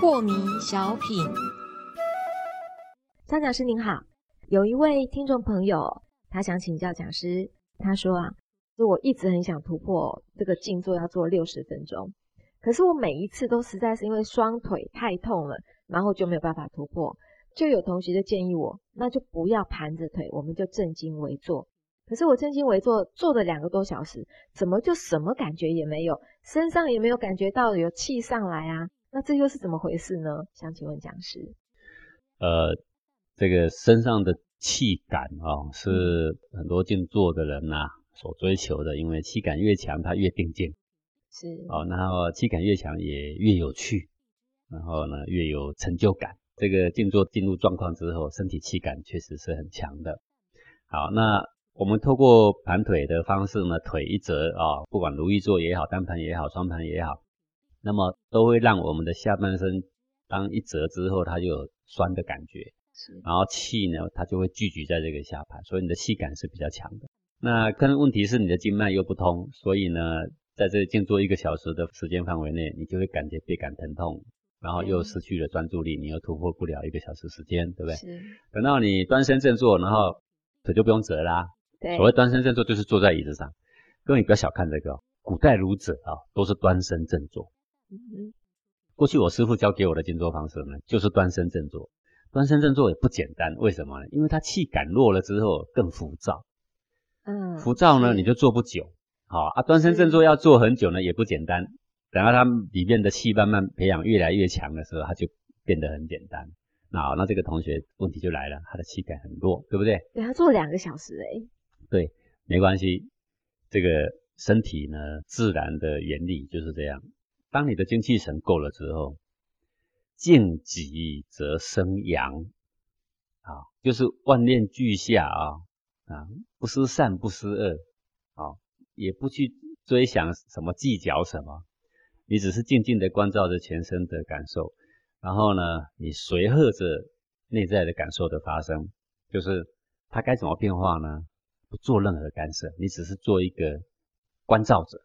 破迷小品，张讲师您好，有一位听众朋友，他想请教讲师，他说啊，就我一直很想突破这个静坐要做六十分钟，可是我每一次都实在是因为双腿太痛了，然后就没有办法突破。就有同学就建议我，那就不要盘着腿，我们就正襟危坐。可是我正襟危坐坐了两个多小时，怎么就什么感觉也没有，身上也没有感觉到有气上来啊？那这又是怎么回事呢？想请问讲师。呃，这个身上的气感啊，是很多静坐的人呐所追求的，因为气感越强，他越定静。是。哦，然后气感越强也越有趣，然后呢越有成就感。这个静坐进入状况之后，身体气感确实是很强的。好，那我们透过盘腿的方式呢，腿一折啊，不管如意坐也好，单盘也好，双盘也好。那么都会让我们的下半身当一折之后，它就有酸的感觉，然后气呢，它就会聚集在这个下盘，所以你的气感是比较强的。那可能问题是你的经脉又不通，所以呢，在这静坐一个小时的时间范围内，你就会感觉倍感疼痛，然后又失去了专注力，你又突破不了一个小时时间，对不对？是。等到你端身正坐，然后腿就不用折啦。对。所谓端身正坐，就是坐在椅子上。各位不要小看这个，古代儒者啊，都是端身正坐。嗯，过去我师傅教给我的静坐方式呢，就是端身正坐。端身正坐也不简单，为什么呢？因为他气感弱了之后更浮躁。嗯，浮躁呢你就坐不久。好啊，端身正坐要坐很久呢也不简单。等到他里面的气慢慢培养越来越强的时候，他就变得很简单。那好，那这个同学问题就来了，他的气感很弱，对不对？对他做两个小时哎。对，没关系，这个身体呢自然的原理就是这样。当你的精气神够了之后，静极则生阳，啊，就是万念俱下啊，啊，不思善不思恶，啊，也不去追想什么计较什么，你只是静静的关照着全身的感受，然后呢，你随和着内在的感受的发生，就是它该怎么变化呢？不做任何干涉，你只是做一个关照者。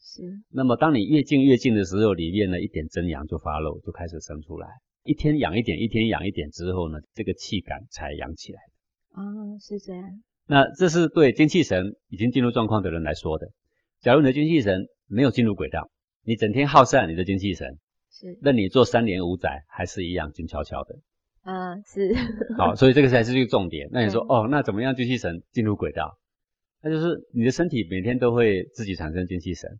是，那么当你越静越静的时候，里面呢一点真阳就发露，就开始生出来。一天养一点，一天养一点之后呢，这个气感才养起来的。哦，是这样。那这是对精气神已经进入状况的人来说的。假如你的精气神没有进入轨道，你整天耗散你的精气神，是，那你做三年五载还是一样静悄悄的。啊，是。好，所以这个才是一个重点。那你说，哦，那怎么样精气神进入轨道？那就是你的身体每天都会自己产生精气神。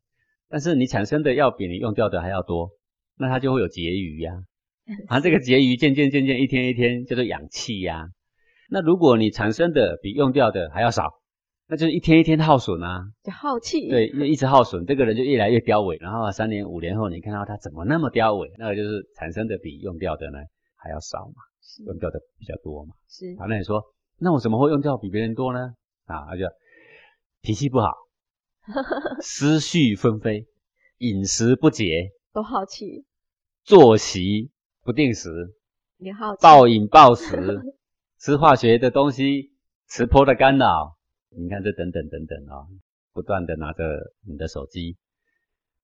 但是你产生的要比你用掉的还要多，那它就会有结余呀。啊，这个结余渐渐渐渐一天一天叫做氧气呀。那如果你产生的比用掉的还要少，那就是一天一天耗损啊。就耗气。对，因为一直耗损，这个人就越来越凋萎。然后三年五年后，你看到他怎么那么凋萎？那个就是产生的比用掉的呢还要少嘛，用掉的比较多嘛。是。好，那你说，那我怎么会用掉比别人多呢？啊，他就脾气不好。思绪纷飞，饮食不节，都好奇，作息不定时，你好暴饮暴食，吃化学的东西，磁波的干扰，你看这等等等等啊，不断的拿着你的手机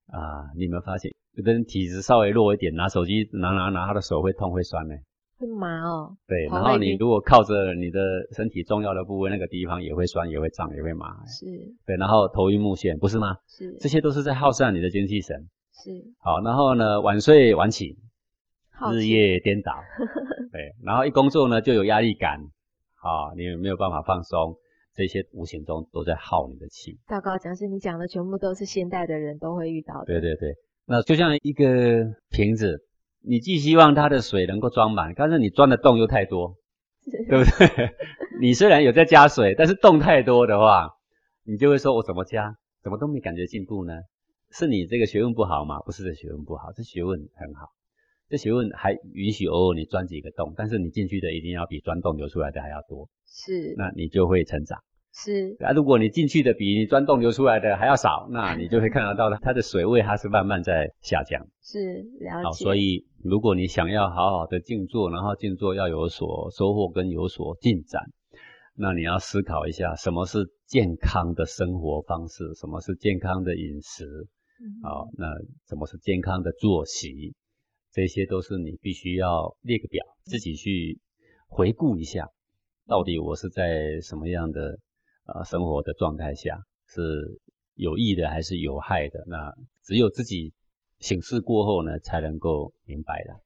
啊，你有没有发现，有的人体质稍微弱一点，拿手机拿拿拿，他的手会痛会酸呢？会麻哦，对，然后你如果靠着你的身体重要的部位，那个地方也会酸，也会胀，也会麻，是，对，然后头晕目眩，不是吗？是，这些都是在耗散你的精气神。是，好，然后呢，晚睡晚起，日夜颠倒，对，然后一工作呢就有压力感，啊，你没有办法放松，这些无形中都在耗你的气。大高讲师，你讲的全部都是现代的人都会遇到的。对对对，那就像一个瓶子。你既希望它的水能够装满，但是你装的洞又太多，对不对？你虽然有在加水，但是洞太多的话，你就会说：我怎么加，怎么都没感觉进步呢？是你这个学问不好吗？不是这学问不好，这学问很好，这学问还允许偶尔你钻几个洞，但是你进去的一定要比钻洞流出来的还要多，是，那你就会成长。是啊，如果你进去的比你钻洞流出来的还要少，那你就会看得到它的水位它是慢慢在下降。是了解。所以如果你想要好好的静坐，然后静坐要有所收获跟有所进展，那你要思考一下，什么是健康的生活方式，什么是健康的饮食，好，那什么是健康的作息，这些都是你必须要列个表，自己去回顾一下，到底我是在什么样的呃生活的状态下是有益的还是有害的？那只有自己醒视过后呢，才能够明白的。